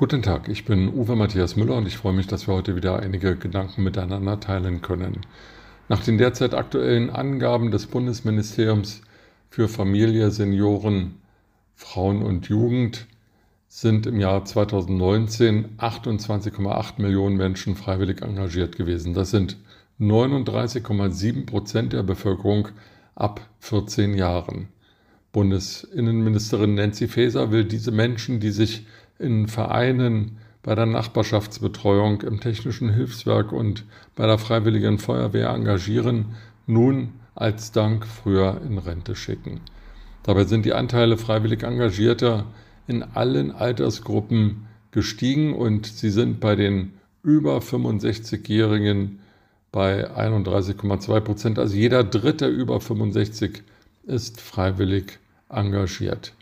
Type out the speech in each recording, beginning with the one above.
Guten Tag, ich bin Uwe Matthias Müller und ich freue mich, dass wir heute wieder einige Gedanken miteinander teilen können. Nach den derzeit aktuellen Angaben des Bundesministeriums für Familie, Senioren, Frauen und Jugend sind im Jahr 2019 28,8 Millionen Menschen freiwillig engagiert gewesen. Das sind 39,7 Prozent der Bevölkerung ab 14 Jahren. Bundesinnenministerin Nancy Faeser will diese Menschen, die sich in Vereinen, bei der Nachbarschaftsbetreuung, im technischen Hilfswerk und bei der Freiwilligen Feuerwehr engagieren, nun als Dank früher in Rente schicken. Dabei sind die Anteile freiwillig Engagierter in allen Altersgruppen gestiegen und sie sind bei den über 65-Jährigen bei 31,2 Prozent. Also jeder Dritte über 65 ist freiwillig engagiert.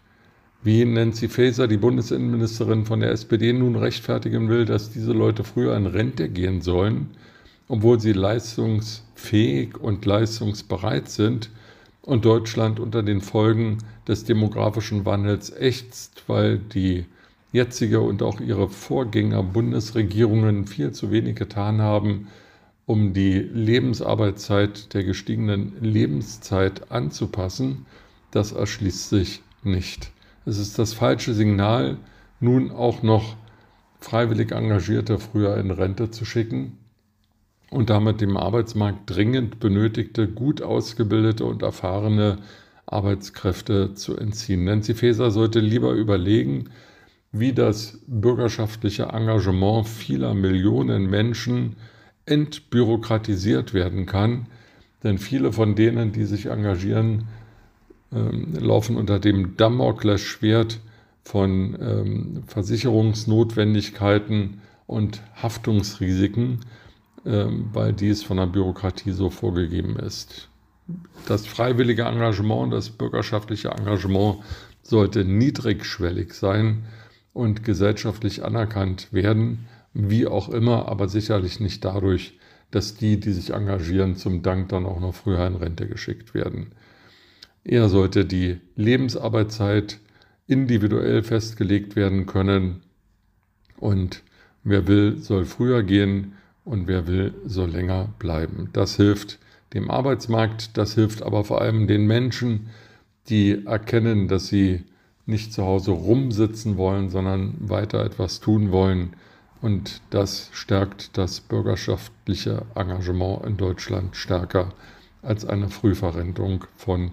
Wie Nancy Faeser, die Bundesinnenministerin von der SPD, nun rechtfertigen will, dass diese Leute früher in Rente gehen sollen, obwohl sie leistungsfähig und leistungsbereit sind und Deutschland unter den Folgen des demografischen Wandels ächzt, weil die jetzige und auch ihre Vorgänger Bundesregierungen viel zu wenig getan haben, um die Lebensarbeitszeit der gestiegenen Lebenszeit anzupassen, das erschließt sich nicht. Es ist das falsche Signal, nun auch noch freiwillig Engagierte früher in Rente zu schicken und damit dem Arbeitsmarkt dringend benötigte, gut ausgebildete und erfahrene Arbeitskräfte zu entziehen. Nancy Faeser sollte lieber überlegen, wie das bürgerschaftliche Engagement vieler Millionen Menschen entbürokratisiert werden kann, denn viele von denen, die sich engagieren, ähm, laufen unter dem Damoklesschwert von ähm, Versicherungsnotwendigkeiten und Haftungsrisiken, ähm, weil dies von der Bürokratie so vorgegeben ist. Das freiwillige Engagement, das bürgerschaftliche Engagement sollte niedrigschwellig sein und gesellschaftlich anerkannt werden, wie auch immer, aber sicherlich nicht dadurch, dass die, die sich engagieren, zum Dank dann auch noch früher in Rente geschickt werden. Eher sollte die Lebensarbeitszeit individuell festgelegt werden können und wer will, soll früher gehen und wer will, soll länger bleiben. Das hilft dem Arbeitsmarkt, das hilft aber vor allem den Menschen, die erkennen, dass sie nicht zu Hause rumsitzen wollen, sondern weiter etwas tun wollen. Und das stärkt das bürgerschaftliche Engagement in Deutschland stärker als eine Frühverrentung von